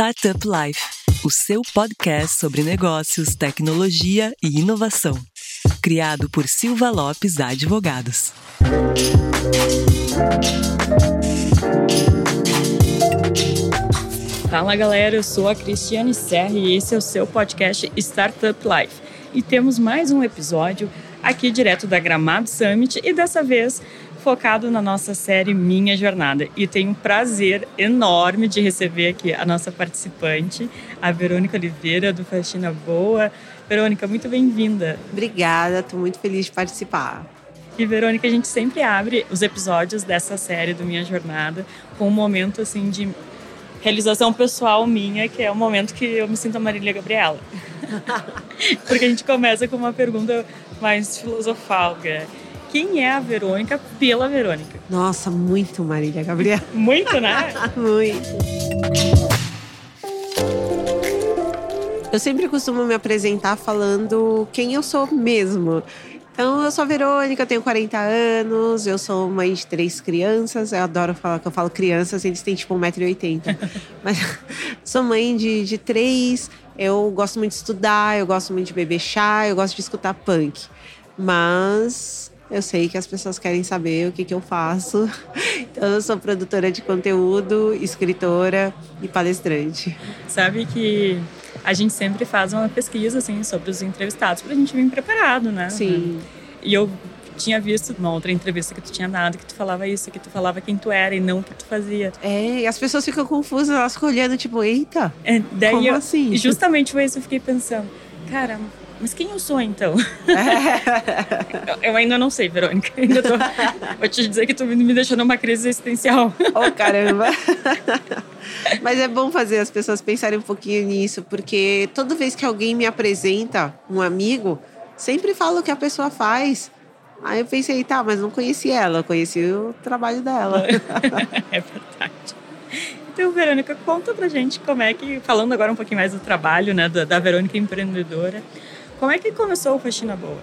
Startup Life, o seu podcast sobre negócios, tecnologia e inovação. Criado por Silva Lopes Advogados. Fala galera, eu sou a Cristiane Serra e esse é o seu podcast Startup Life. E temos mais um episódio aqui direto da Gramado Summit e dessa vez focado na nossa série Minha Jornada. E tenho um prazer enorme de receber aqui a nossa participante, a Verônica Oliveira, do Faxina Boa. Verônica, muito bem-vinda. Obrigada, estou muito feliz de participar. E Verônica, a gente sempre abre os episódios dessa série do Minha Jornada com um momento assim de realização pessoal minha, que é o momento que eu me sinto a Marília Gabriela. Porque a gente começa com uma pergunta mais filosofal, quem é a Verônica pela Verônica? Nossa, muito Marília Gabriela. Muito, né? muito. Eu sempre costumo me apresentar falando quem eu sou mesmo. Então, eu sou a Verônica, tenho 40 anos, eu sou mãe de três crianças. Eu adoro falar que eu falo crianças, eles têm tipo 1,80m. Mas sou mãe de, de três, eu gosto muito de estudar, eu gosto muito de beber chá, eu gosto de escutar punk. Mas eu sei que as pessoas querem saber o que, que eu faço. Então, eu sou produtora de conteúdo, escritora e palestrante. Sabe que a gente sempre faz uma pesquisa assim sobre os entrevistados para a gente vir preparado, né? Sim. E eu tinha visto numa outra entrevista que tu tinha dado que tu falava isso, que tu falava quem tu era e não o que tu fazia. É, e as pessoas ficam confusas, elas ficam olhando, tipo, eita. É, daí como eu, assim? E justamente foi isso que eu fiquei pensando. Cara, mas quem eu sou então? eu ainda não sei, Verônica. Ainda tô... Vou te dizer que tu me deixou numa crise existencial. Oh, caramba! Mas é bom fazer as pessoas pensarem um pouquinho nisso, porque toda vez que alguém me apresenta um amigo, sempre fala o que a pessoa faz. Aí eu pensei, tá, mas não conheci ela, conheci o trabalho dela. é verdade. Então, Verônica, conta pra gente como é que, falando agora um pouquinho mais do trabalho, né, da, da Verônica empreendedora, como é que começou o Faxina Boa?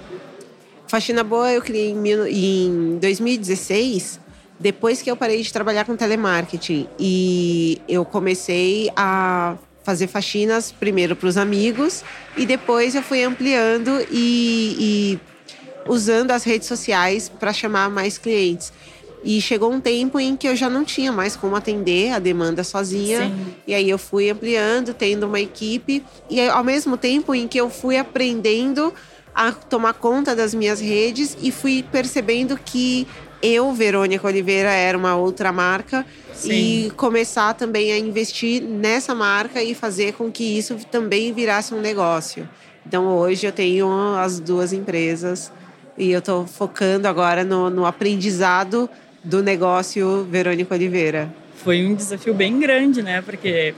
Faxina Boa eu criei em, em 2016, depois que eu parei de trabalhar com telemarketing. E eu comecei a fazer faxinas primeiro para os amigos e depois eu fui ampliando e, e usando as redes sociais para chamar mais clientes. E chegou um tempo em que eu já não tinha mais como atender a demanda sozinha. Sim. E aí eu fui ampliando, tendo uma equipe. E ao mesmo tempo em que eu fui aprendendo a tomar conta das minhas redes e fui percebendo que eu, Verônica Oliveira, era uma outra marca. Sim. E começar também a investir nessa marca e fazer com que isso também virasse um negócio. Então hoje eu tenho as duas empresas e eu estou focando agora no, no aprendizado do negócio Verônica Oliveira. Foi um desafio bem grande, né? Porque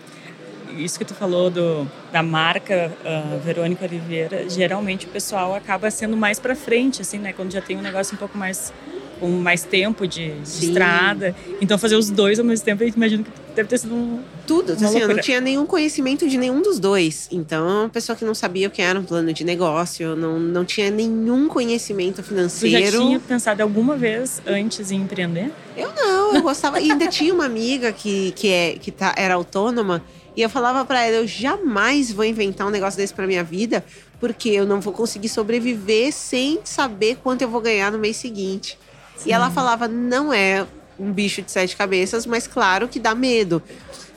isso que tu falou do, da marca uh, Verônica Oliveira, geralmente o pessoal acaba sendo mais para frente, assim, né? Quando já tem um negócio um pouco mais com mais tempo de, de estrada. Então fazer os dois ao mesmo tempo, eu imagino que deve ter sido um tudo. Assim, eu não loucura. tinha nenhum conhecimento de nenhum dos dois. Então, uma pessoa que não sabia o que era um plano de negócio, não, não tinha nenhum conhecimento financeiro. já tinha pensado alguma vez antes em empreender? Eu não, eu gostava. E ainda tinha uma amiga que, que, é, que tá, era autônoma. E eu falava para ela: eu jamais vou inventar um negócio desse para minha vida, porque eu não vou conseguir sobreviver sem saber quanto eu vou ganhar no mês seguinte. E ela falava: não é um bicho de sete cabeças, mas claro que dá medo,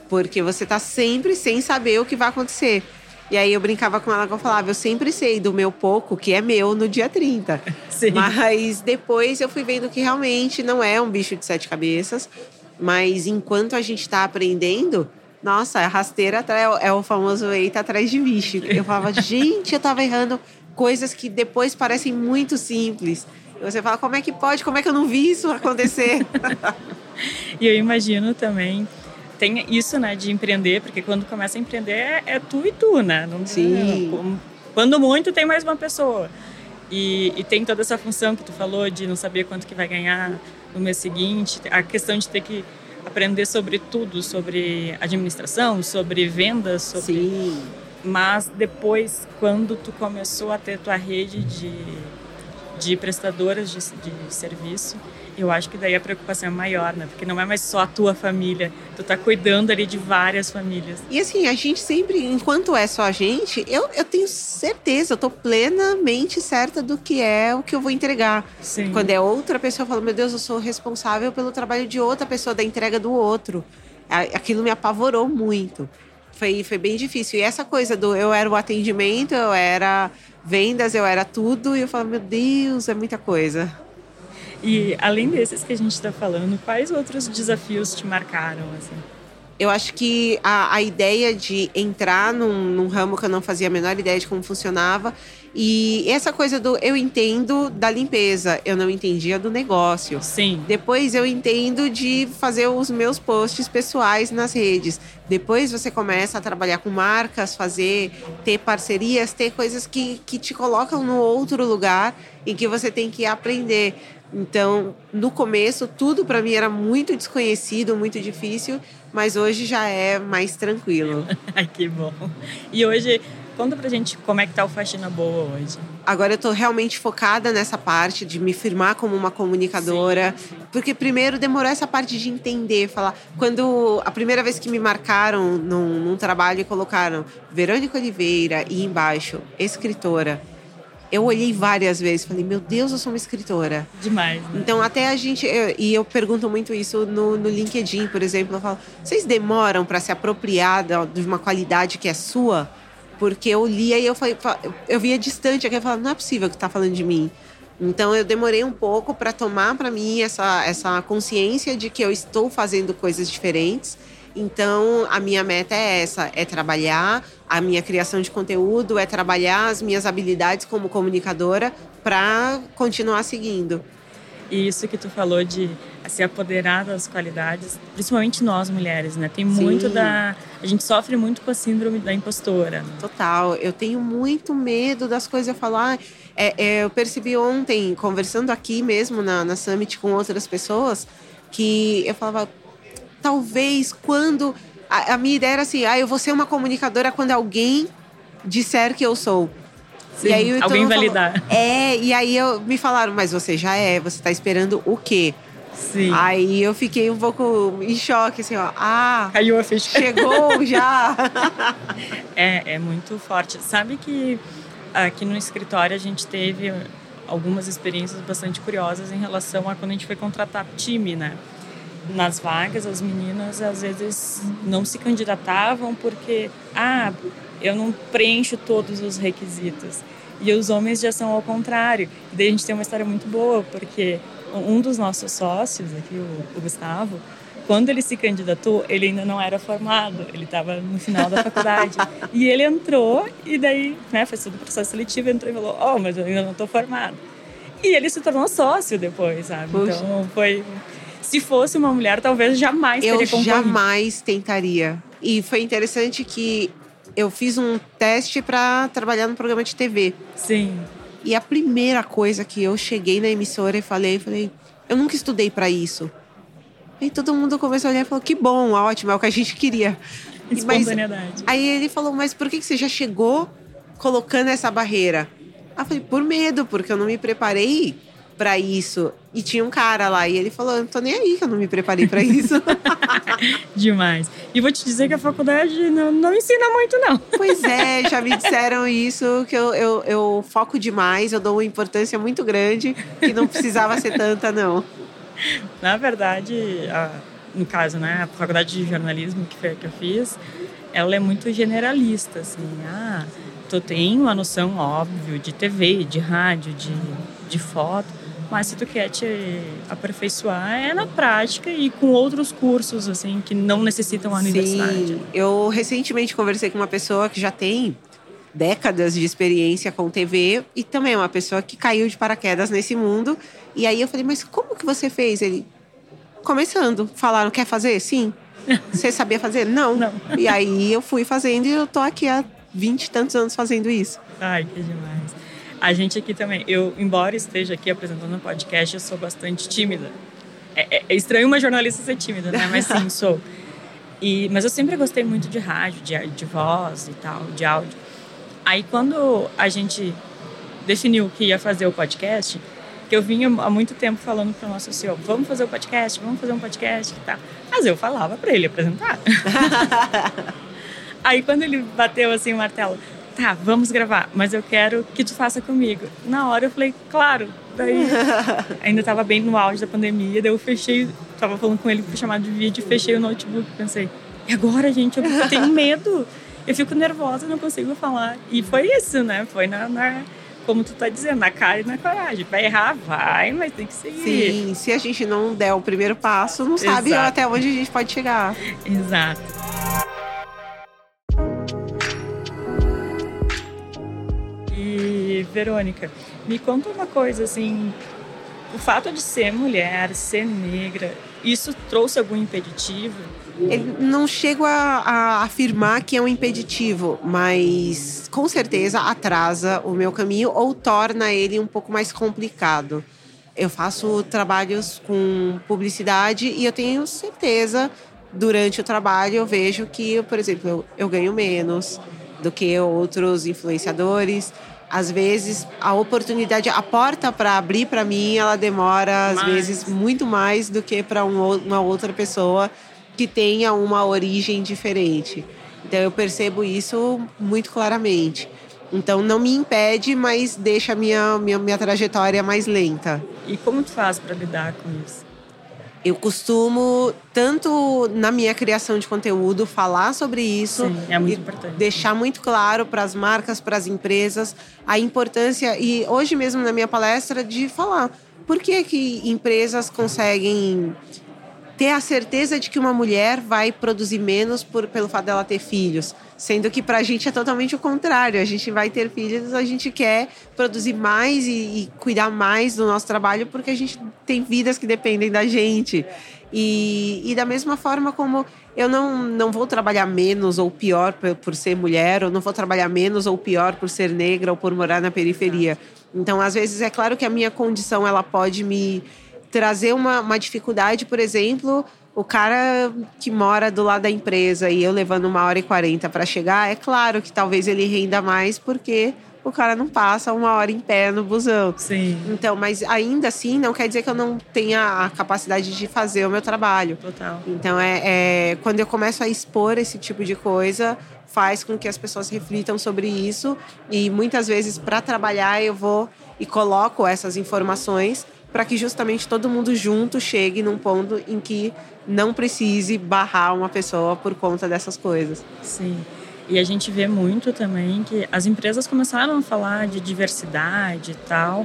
porque você tá sempre sem saber o que vai acontecer. E aí eu brincava com ela que eu falava: eu sempre sei do meu pouco, que é meu no dia 30. Sim. Mas depois eu fui vendo que realmente não é um bicho de sete cabeças. Mas enquanto a gente está aprendendo, nossa, a rasteira é o famoso eita atrás de bicho. Eu falava, gente, eu tava errando coisas que depois parecem muito simples. Você fala, como é que pode? Como é que eu não vi isso acontecer? E eu imagino também tem isso, né, de empreender, porque quando começa a empreender é, tu e tu, né? Não, Sim. quando muito tem mais uma pessoa. E, e tem toda essa função que tu falou de não saber quanto que vai ganhar no mês seguinte, a questão de ter que aprender sobre tudo, sobre administração, sobre vendas, sobre Sim. mas depois, quando tu começou a ter tua rede de, de prestadoras de, de serviço eu acho que daí a preocupação é maior, né? Porque não é mais só a tua família, tu tá cuidando ali de várias famílias. E assim, a gente sempre, enquanto é só a gente, eu, eu tenho certeza, eu tô plenamente certa do que é o que eu vou entregar. Sim. Quando é outra pessoa, eu falo, meu Deus, eu sou responsável pelo trabalho de outra pessoa, da entrega do outro. Aquilo me apavorou muito. Foi, foi bem difícil. E essa coisa do eu era o atendimento, eu era vendas, eu era tudo, e eu falo, meu Deus, é muita coisa. E além desses que a gente está falando, quais outros desafios te marcaram? Assim? Eu acho que a, a ideia de entrar num, num, ramo que eu não fazia a menor ideia de como funcionava. E essa coisa do eu entendo da limpeza, eu não entendia do negócio. Sim. Depois eu entendo de fazer os meus posts pessoais nas redes. Depois você começa a trabalhar com marcas, fazer, ter parcerias, ter coisas que, que te colocam no outro lugar em que você tem que aprender. Então, no começo, tudo para mim era muito desconhecido, muito difícil, mas hoje já é mais tranquilo. Ai, que bom. E hoje, conta pra gente como é que tá o Faxina Boa hoje. Agora eu tô realmente focada nessa parte de me firmar como uma comunicadora, Sim. porque primeiro demorou essa parte de entender, falar. Quando a primeira vez que me marcaram num, num trabalho e colocaram Verônica Oliveira e embaixo, escritora eu olhei várias vezes, falei, meu Deus, eu sou uma escritora. Demais. Né? Então, até a gente. Eu, e eu pergunto muito isso no, no LinkedIn, por exemplo. Eu falo, vocês demoram para se apropriar de uma qualidade que é sua? Porque eu lia e eu, falei, eu via distante aqui, eu falava, não é possível que está falando de mim. Então, eu demorei um pouco para tomar para mim essa, essa consciência de que eu estou fazendo coisas diferentes então, a minha meta é essa: é trabalhar a minha criação de conteúdo, é trabalhar as minhas habilidades como comunicadora para continuar seguindo. E isso que tu falou de se apoderar das qualidades, principalmente nós mulheres, né? Tem muito Sim. da. A gente sofre muito com a síndrome da impostora. Total. Eu tenho muito medo das coisas. Eu falo, ah, é, é, eu percebi ontem, conversando aqui mesmo na, na Summit com outras pessoas, que eu falava, talvez quando. A, a, minha ideia era assim: ah, eu vou ser uma comunicadora quando alguém disser que eu sou. Sim, e aí, alguém validar. é, e aí eu, me falaram, mas você já é, você está esperando o quê? Sim. Aí eu fiquei um pouco em choque, assim, ó. Ah, caiu a ficha. Chegou já. é, é muito forte. Sabe que aqui no escritório a gente teve algumas experiências bastante curiosas em relação a quando a gente foi contratar time, né? Nas vagas, as meninas às vezes não se candidatavam porque, ah, eu não preencho todos os requisitos. E os homens já são ao contrário. E daí a gente tem uma história muito boa, porque um dos nossos sócios, aqui, o, o Gustavo, quando ele se candidatou, ele ainda não era formado, ele estava no final da faculdade. e ele entrou, e daí, né, fez todo o processo seletivo, entrou e falou: Oh, mas eu ainda não estou formado. E ele se tornou sócio depois, sabe? Puxa. Então foi se fosse uma mulher, talvez jamais eu teria concorrido. Eu jamais tentaria. E foi interessante que eu fiz um teste para trabalhar no programa de TV. Sim. E a primeira coisa que eu cheguei na emissora e falei, falei, eu nunca estudei para isso. E todo mundo começou a olhar e falou, que bom, ótimo, é o que a gente queria. Espontaneidade. Mas, aí ele falou, mas por que você já chegou colocando essa barreira? Eu falei, por medo, porque eu não me preparei para isso. E tinha um cara lá e ele falou: Eu não tô nem aí que eu não me preparei para isso. Demais. E vou te dizer que a faculdade não, não ensina muito, não. Pois é, já me disseram isso, que eu, eu, eu foco demais, eu dou uma importância muito grande, que não precisava ser tanta, não. Na verdade, a, no caso, né, a faculdade de jornalismo que, foi, que eu fiz, ela é muito generalista, assim. Ah, tu tem uma noção, óbvio, de TV, de rádio, de, de foto, mas se tu quer te aperfeiçoar, é na prática e com outros cursos, assim, que não necessitam a universidade. Sim. Eu recentemente conversei com uma pessoa que já tem décadas de experiência com TV e também é uma pessoa que caiu de paraquedas nesse mundo. E aí eu falei, mas como que você fez? Ele, começando. Falaram, quer fazer? Sim. Você sabia fazer? Não. Não. E aí eu fui fazendo e eu tô aqui há vinte e tantos anos fazendo isso. Ai, que demais. A gente aqui também, eu, embora esteja aqui apresentando um podcast, eu sou bastante tímida. É, é, é estranho uma jornalista ser tímida, né? Mas sim, sou. E, mas eu sempre gostei muito de rádio, de, de voz e tal, de áudio. Aí quando a gente definiu que ia fazer o podcast, que eu vinha há muito tempo falando para o nosso CEO, vamos fazer um podcast, vamos fazer um podcast e tal. Mas eu falava para ele apresentar. Aí quando ele bateu assim o martelo, tá, vamos gravar, mas eu quero que tu faça comigo. Na hora eu falei, claro. Daí ainda estava bem no auge da pandemia, daí eu fechei, tava falando com ele por chamada de vídeo, fechei o notebook, pensei, e agora, gente, eu, eu tenho medo. Eu fico nervosa, não consigo falar. E foi isso, né? Foi na, na como tu tá dizendo, na cara e na coragem. Vai errar, vai, mas tem que seguir. Sim, se a gente não der o primeiro passo, não sabe Exato. até onde a gente pode chegar. Exato. Verônica, me conta uma coisa assim. O fato de ser mulher, ser negra, isso trouxe algum impeditivo? Ele não chego a, a, afirmar que é um impeditivo, mas com certeza atrasa o meu caminho ou torna ele um pouco mais complicado. Eu faço trabalhos com publicidade e eu tenho certeza, durante o trabalho, eu vejo que, por exemplo, eu, eu ganho menos do que outros influenciadores às vezes a oportunidade, a porta para abrir para mim, ela demora às mais. vezes muito mais do que para um, uma outra pessoa que tenha uma origem diferente. Então eu percebo isso muito claramente. Então não me impede, mas deixa a minha, minha, minha trajetória mais lenta. E como tu faz para lidar com isso? Eu costumo, tanto na minha criação de conteúdo, falar sobre isso. Sim, é muito importante. Deixar muito claro para as marcas, para as empresas, a importância, e hoje mesmo na minha palestra, de falar por que, que empresas conseguem ter a certeza de que uma mulher vai produzir menos por, pelo fato dela ter filhos. Sendo que para a gente é totalmente o contrário. A gente vai ter filhos, a gente quer produzir mais e, e cuidar mais do nosso trabalho porque a gente tem vidas que dependem da gente. E, e, da mesma forma como eu não, não vou trabalhar menos ou pior por, por, ser mulher, ou não vou trabalhar menos ou pior por ser negra ou por morar na periferia. Então, às vezes, é claro que a minha condição ela pode me trazer uma, uma dificuldade, por exemplo, o cara que mora do lado da empresa e eu levando uma hora e quarenta para chegar, é claro que talvez ele renda mais porque o cara não passa uma hora em pé no busão. Sim. Então, mas ainda assim não quer dizer que eu não tenha a capacidade de fazer o meu trabalho. Total. Então é, é quando eu começo a expor esse tipo de coisa, faz com que as pessoas reflitam sobre isso e muitas vezes para trabalhar eu vou e coloco essas informações para que justamente todo mundo junto chegue num ponto em que não precise barrar uma pessoa por conta dessas coisas. Sim. E a gente vê muito também que as empresas começaram a falar de diversidade e tal,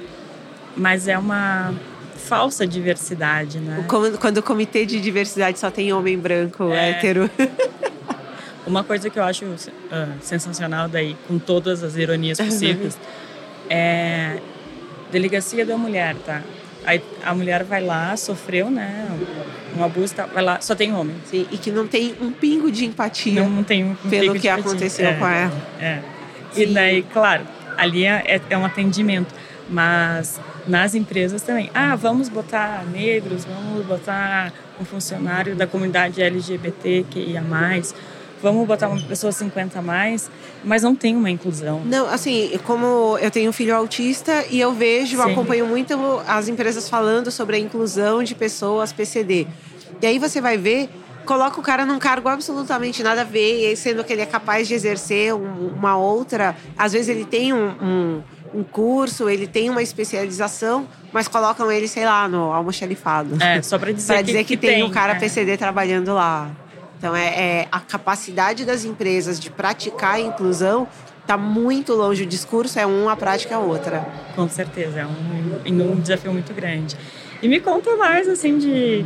mas é uma falsa diversidade, né? Quando o comitê de diversidade só tem homem branco, é. hétero. Uma coisa que eu acho uh, sensacional daí, com todas as ironias possíveis, é delegacia da mulher, tá? Aí a mulher vai lá, sofreu, né? Um abuso, tá, vai lá, só tem homem. Sim, e que não tem um pingo de empatia. Não, não tem um, um pelo que aconteceu é, com ela. É. E daí, claro, ali é, é, é um atendimento, mas nas empresas também. Ah, vamos botar negros, vamos botar um funcionário da comunidade LGBT que ia mais vamos botar uma pessoa 50 a mais, mas não tem uma inclusão. Não, assim, como eu tenho um filho autista e eu vejo, Sim. acompanho muito as empresas falando sobre a inclusão de pessoas PCD. E aí você vai ver, coloca o cara num cargo absolutamente nada a ver, sendo que ele é capaz de exercer uma outra. Às vezes ele tem um, um, um curso, ele tem uma especialização, mas colocam ele, sei lá, no almoxarifado. É, só para dizer, pra dizer que, que, que tem, tem um cara é. PCD trabalhando lá. Então, é, é a capacidade das empresas de praticar a inclusão está muito longe. O discurso é um, a prática é outra. Com certeza, é um, um desafio muito grande. E me conta mais, assim, de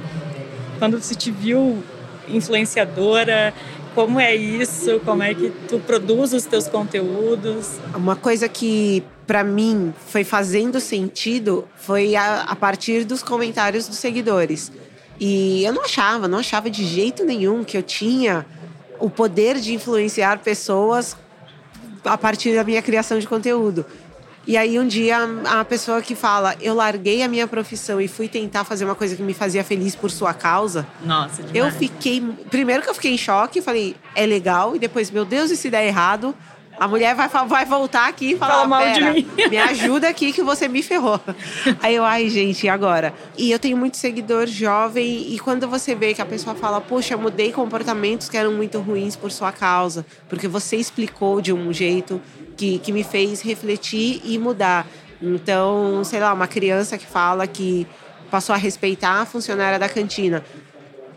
quando você te viu influenciadora, como é isso? Como é que tu produz os teus conteúdos? Uma coisa que para mim foi fazendo sentido foi a, a partir dos comentários dos seguidores. E eu não achava, não achava de jeito nenhum que eu tinha o poder de influenciar pessoas a partir da minha criação de conteúdo. E aí um dia a pessoa que fala, eu larguei a minha profissão e fui tentar fazer uma coisa que me fazia feliz por sua causa. Nossa, demais. Eu fiquei, primeiro que eu fiquei em choque, falei, é legal, e depois, meu Deus, e se der errado? A mulher vai, vai voltar aqui e falar: Fala mal de "Pera, mim." me ajuda aqui que você me ferrou. Aí eu, ai, gente, e agora? E eu tenho muito seguidor jovem, e quando você vê que a pessoa fala, poxa, eu mudei comportamentos que eram muito ruins por sua causa, porque você explicou de um jeito que, que me fez refletir e mudar. Então, sei lá, uma criança que fala que passou a respeitar a funcionária da cantina.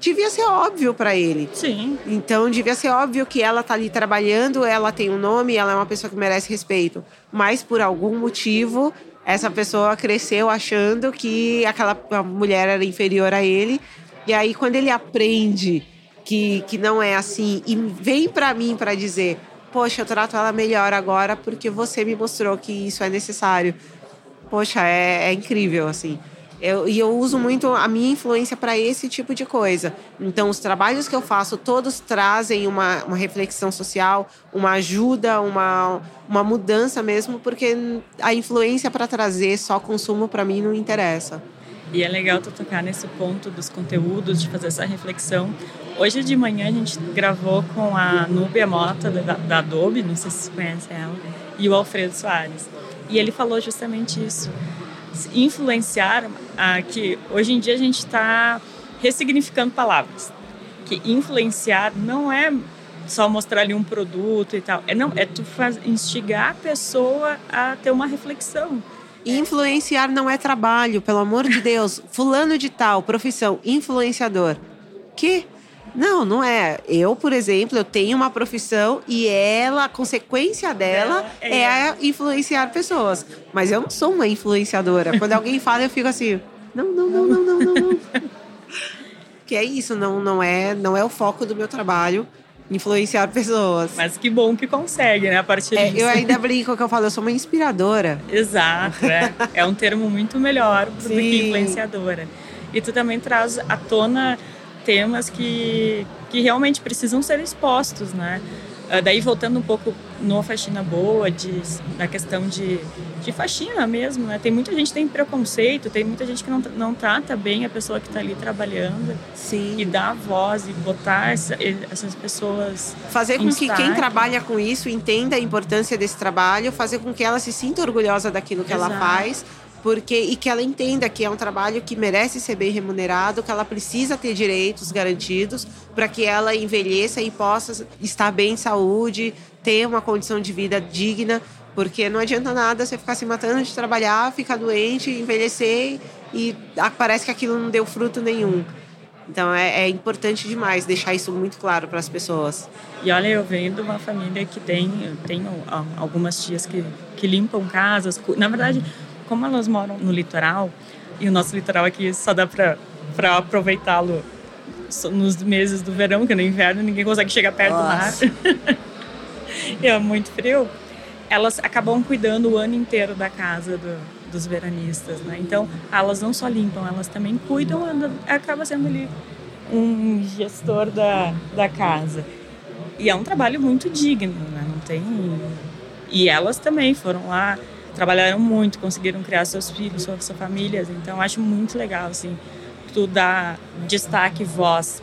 Devia ser óbvio para ele. Sim. Então devia ser óbvio que ela tá ali trabalhando, ela tem um nome, ela é uma pessoa que merece respeito. Mas por algum motivo, essa pessoa cresceu achando que aquela mulher era inferior a ele. E aí quando ele aprende que, que não é assim e vem para mim para dizer: "Poxa, eu trato ela melhor agora porque você me mostrou que isso é necessário". Poxa, é, é incrível assim. Eu, e eu uso muito a minha influência para esse tipo de coisa. Então, os trabalhos que eu faço, todos trazem uma, uma reflexão social, uma ajuda, uma, uma mudança mesmo, porque a influência para trazer só consumo, para mim, não interessa. E é legal tu tocar nesse ponto dos conteúdos, de fazer essa reflexão. Hoje de manhã a gente gravou com a Núbia Mota, da, da Adobe, não sei se você conhece ela, e o Alfredo Soares. E ele falou justamente isso influenciar ah, que hoje em dia a gente está ressignificando palavras. Que influenciar não é só mostrar ali um produto e tal. É não é tu faz, instigar a pessoa a ter uma reflexão. Influenciar não é trabalho pelo amor de Deus. Fulano de tal profissão influenciador. Que não, não é. Eu, por exemplo, eu tenho uma profissão e ela, a consequência dela é, é influenciar pessoas. Mas eu não sou uma influenciadora. Quando alguém fala, eu fico assim, não, não, não, não, não, não. não. que é isso, não, não é, não é o foco do meu trabalho influenciar pessoas. Mas que bom que consegue, né? A partir é, disso. Eu ainda brinco que eu falo, eu sou uma inspiradora. Exato, é. é um termo muito melhor do que influenciadora. E tu também traz à tona temas que, que realmente precisam ser expostos, né? Uh, daí voltando um pouco no faxina boa, de, na questão de, de faxina mesmo, né? Tem muita gente que tem preconceito, tem muita gente que não, não trata bem a pessoa que está ali trabalhando. Sim. E dar voz e botar essa, essas pessoas. Fazer com que quem trabalha com isso entenda a importância desse trabalho, fazer com que ela se sinta orgulhosa daquilo que Exato. ela faz porque e que ela entenda que é um trabalho que merece ser bem remunerado, que ela precisa ter direitos garantidos para que ela envelheça e possa estar bem em saúde, ter uma condição de vida digna, porque não adianta nada você ficar se matando de trabalhar, ficar doente, envelhecer e parece que aquilo não deu fruto nenhum. Então é, é importante demais deixar isso muito claro para as pessoas. E olha, eu venho de uma família que tem, eu tenho algumas tias que, que limpam casas. Na verdade, como elas moram no litoral, e o nosso litoral aqui só dá para aproveitá-lo nos meses do verão, que no inverno ninguém consegue chegar perto Nossa. do mar. é muito frio. Elas acabam cuidando o ano inteiro da casa do, dos veranistas, né? Então, elas não só limpam, elas também cuidam, acaba sendo ali um gestor da, da casa. E é um trabalho muito digno, né? Não tem... E elas também foram lá trabalharam muito, conseguiram criar seus filhos, suas, suas famílias. Então, acho muito legal, assim, tu dar destaque, voz.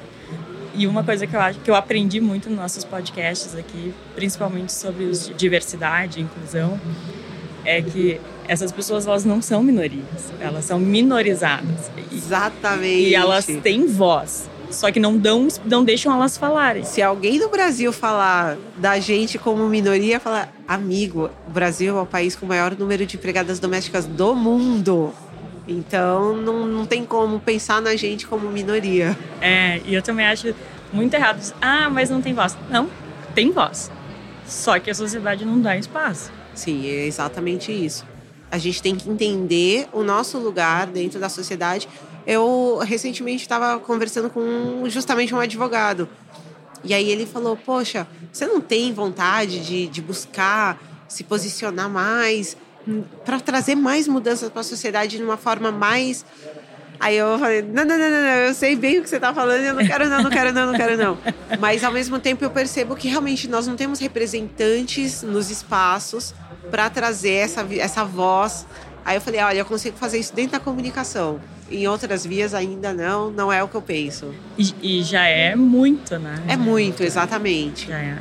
E uma coisa que eu acho que eu aprendi muito nos nossos podcasts aqui, principalmente sobre diversidade e inclusão, é que essas pessoas elas não são minorias, elas são minorizadas. Exatamente. E elas têm voz. Só que não dão, não deixam elas falarem. Se alguém no Brasil falar da gente como minoria, falar, amigo, o Brasil é o país com o maior número de empregadas domésticas do mundo. Então não, não tem como pensar na gente como minoria. É, e eu também acho muito errado. Ah, mas não tem voz. Não, tem voz. Só que a sociedade não dá espaço. Sim, é exatamente isso. A gente tem que entender o nosso lugar dentro da sociedade. Eu recentemente estava conversando com justamente um advogado. E aí ele falou: Poxa, você não tem vontade de, de buscar se posicionar mais para trazer mais mudanças para a sociedade de uma forma mais. Aí eu falei: não, não, não, não, não, eu sei bem o que você está falando, eu não quero, não, não quero, não, não quero, não. Mas ao mesmo tempo eu percebo que realmente nós não temos representantes nos espaços para trazer essa, essa voz. Aí eu falei: olha, eu consigo fazer isso dentro da comunicação. Em outras vias ainda não, não é o que eu penso. E, e já é muito, né? É muito, exatamente. Já é.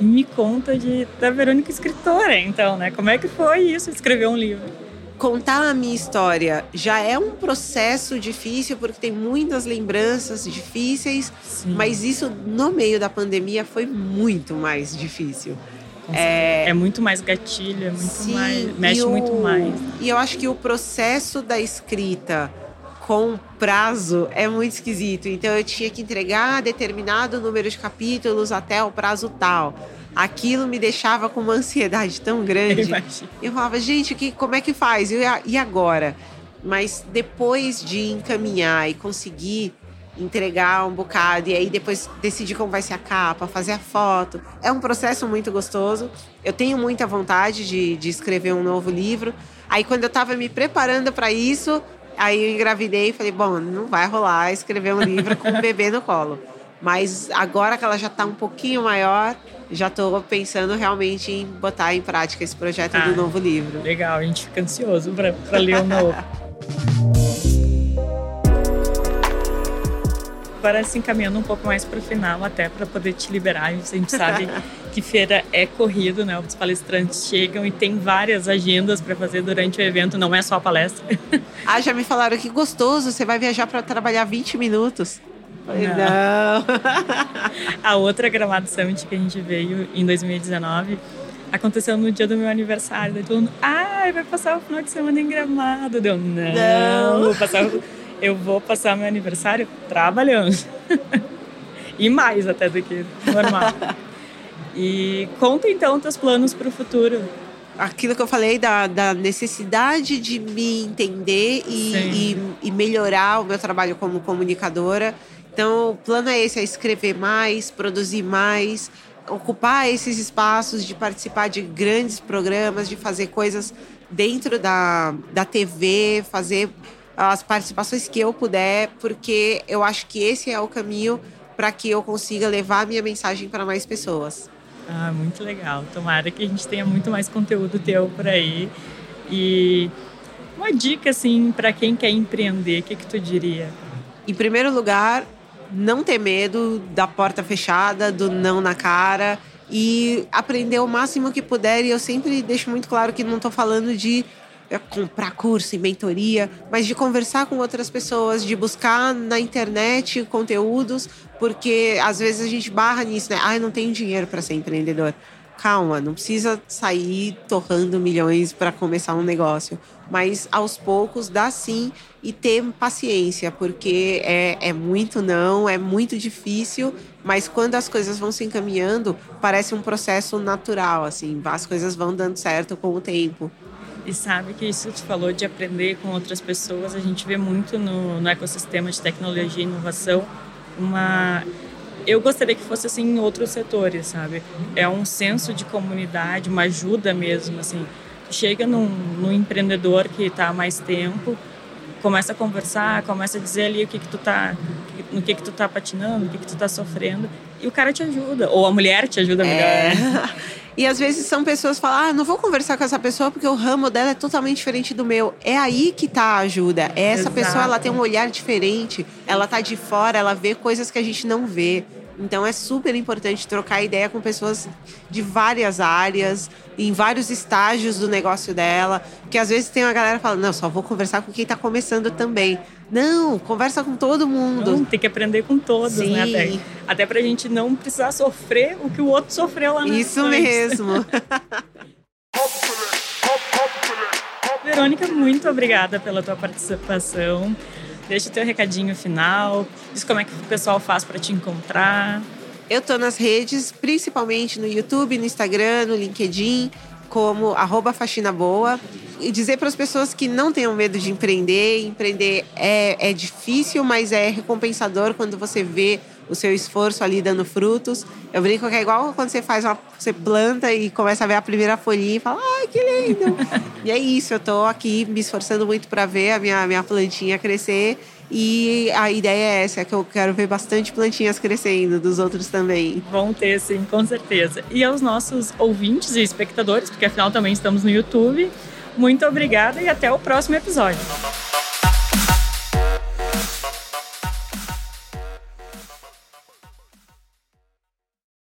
E me conta de, da Verônica escritora, então, né? Como é que foi isso, escrever um livro? Contar a minha história já é um processo difícil, porque tem muitas lembranças difíceis, Sim. mas isso no meio da pandemia foi muito mais difícil. É, é, muito mais gatilho, é muito Sim, mais, mexe o, muito mais. E eu acho que o processo da escrita com prazo é muito esquisito. Então eu tinha que entregar determinado número de capítulos até o prazo tal. Aquilo me deixava com uma ansiedade tão grande. Eu, eu falava, gente, que, como é que faz? e agora? Mas depois de encaminhar e conseguir entregar um bocado e aí depois decidir como vai ser a capa, fazer a foto. É um processo muito gostoso. Eu tenho muita vontade de, de escrever um novo livro. Aí quando eu estava me preparando para isso, aí eu engravidei e falei, bom, não vai rolar escrever um livro com um bebê no colo. Mas agora que ela já está um pouquinho maior, já estou pensando realmente em botar em prática esse projeto ah, do novo livro. Legal, a gente fica ansioso para ler o novo. agora se encaminhando um pouco mais para o final, até para poder te liberar. A gente sabe que feira é corrido, né? Os palestrantes chegam e tem várias agendas para fazer durante o evento, não é só a palestra. Ah, já me falaram que gostoso, você vai viajar para trabalhar 20 minutos. Não. não. a outra Gramado Summit que a gente veio em 2019 aconteceu no dia do meu aniversário. Daí todo mundo, ai, vai passar o final de semana em Gramado. Deu, não, não. vou passar eu vou passar meu aniversário trabalhando. e mais até do que normal. e conta então teus planos para o futuro. Aquilo que eu falei da, da necessidade de me entender e, e, e melhorar o meu trabalho como comunicadora. Então, o plano é esse: é escrever mais, produzir mais, ocupar esses espaços de participar de grandes programas, de fazer coisas dentro da, da TV, fazer as participações que eu puder, porque eu acho que esse é o caminho para que eu consiga levar a minha mensagem para mais pessoas. Ah, muito legal. Tomara que a gente tenha muito mais conteúdo teu por aí. E uma dica assim para quem quer empreender, o que que tu diria? Em primeiro lugar, não ter medo da porta fechada, do não na cara e aprender o máximo que puder. E eu sempre deixo muito claro que não estou falando de comprar curso e mentoria, mas de conversar com outras pessoas, de buscar na internet conteúdos, porque às vezes a gente barra nisso, né? Ah, eu não tenho dinheiro para ser empreendedor. Calma, não precisa sair torrando milhões para começar um negócio, mas aos poucos dá sim e ter paciência, porque é, é muito não, é muito difícil, mas quando as coisas vão se encaminhando, parece um processo natural, assim, as coisas vão dando certo com o tempo. E sabe que isso te falou de aprender com outras pessoas, a gente vê muito no, no ecossistema de tecnologia e inovação uma eu gostaria que fosse assim em outros setores, sabe? É um senso de comunidade, uma ajuda mesmo, assim. Chega num, num empreendedor que está há mais tempo, começa a conversar, começa a dizer ali o que que tu tá, no que que tu tá patinando, o que que tu tá sofrendo, e o cara te ajuda, ou a mulher te ajuda melhor. É. E às vezes são pessoas que falam: ah, não vou conversar com essa pessoa porque o ramo dela é totalmente diferente do meu. É aí que tá a ajuda. É essa Exato. pessoa ela tem um olhar diferente, ela tá de fora, ela vê coisas que a gente não vê. Então é super importante trocar ideia com pessoas de várias áreas, em vários estágios do negócio dela. Que às vezes tem uma galera falando, não, só vou conversar com quem está começando também. Não, conversa com todo mundo. Não, tem que aprender com todos, né, Sim. né? Até, até pra gente não precisar sofrer o que o outro sofreu lá na Isso mesmo. Verônica, muito obrigada pela tua participação. Deixa o teu recadinho final, diz como é que o pessoal faz para te encontrar. Eu tô nas redes, principalmente no YouTube, no Instagram, no LinkedIn, como arroba faxina boa. E dizer para as pessoas que não tenham medo de empreender. Empreender é, é difícil, mas é recompensador quando você vê o seu esforço ali dando frutos. Eu brinco que é igual quando você faz uma. Você planta e começa a ver a primeira folhinha e fala, ai, que lindo! e é isso, eu tô aqui me esforçando muito para ver a minha, minha plantinha crescer. E a ideia é essa, é que eu quero ver bastante plantinhas crescendo, dos outros também. Vão ter, sim, com certeza. E aos nossos ouvintes e espectadores, porque afinal também estamos no YouTube, muito obrigada e até o próximo episódio.